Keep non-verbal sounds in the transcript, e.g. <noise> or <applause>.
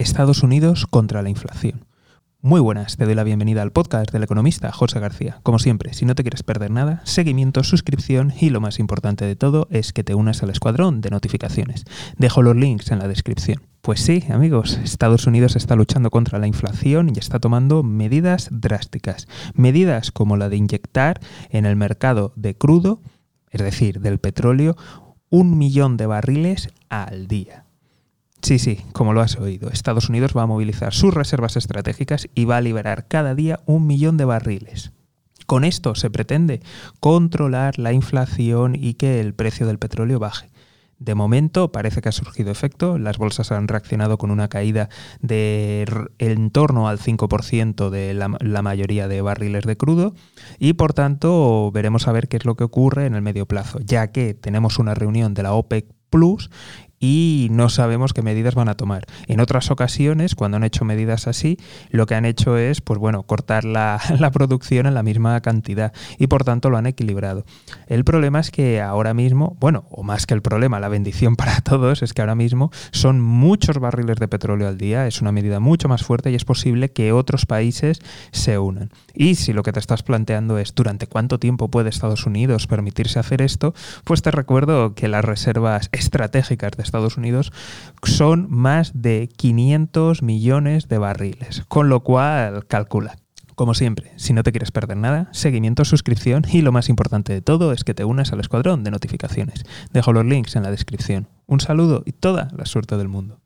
Estados Unidos contra la inflación. Muy buenas, te doy la bienvenida al podcast del economista José García. Como siempre, si no te quieres perder nada, seguimiento, suscripción y lo más importante de todo es que te unas al escuadrón de notificaciones. Dejo los links en la descripción. Pues sí, amigos, Estados Unidos está luchando contra la inflación y está tomando medidas drásticas. Medidas como la de inyectar en el mercado de crudo, es decir, del petróleo, un millón de barriles al día. Sí, sí, como lo has oído, Estados Unidos va a movilizar sus reservas estratégicas y va a liberar cada día un millón de barriles. Con esto se pretende controlar la inflación y que el precio del petróleo baje. De momento parece que ha surgido efecto, las bolsas han reaccionado con una caída de en torno al 5% de la, la, mayoría de barriles de crudo y por tanto veremos a ver qué es lo que ocurre en el medio plazo, ya que tenemos una reunión de la OPEC Plus y no sabemos qué medidas van a tomar. En otras ocasiones, cuando han hecho medidas así, lo que han hecho es, pues bueno, cortar <laughs> la, producción en la misma cantidad y por tanto lo han equilibrado. El problema es que ahora mismo, bueno, o más que el problema, la bendición <laughs> para todos es que ahora mismo son muchos barriles de petróleo al día, es una medida mucho más fuerte y es posible que otros países se unan. Y si lo que te estás planteando es durante cuánto tiempo puede Estados Unidos permitirse hacer esto, pues te recuerdo que las reservas estratégicas de Estados Unidos son más de 500 millones de barriles, con lo cual calcula. Como siempre, si no te quieres perder nada, seguimiento, suscripción y lo más importante de todo es que te unas al escuadrón de notificaciones. Dejo los links en la descripción. Un saludo y toda la suerte del mundo.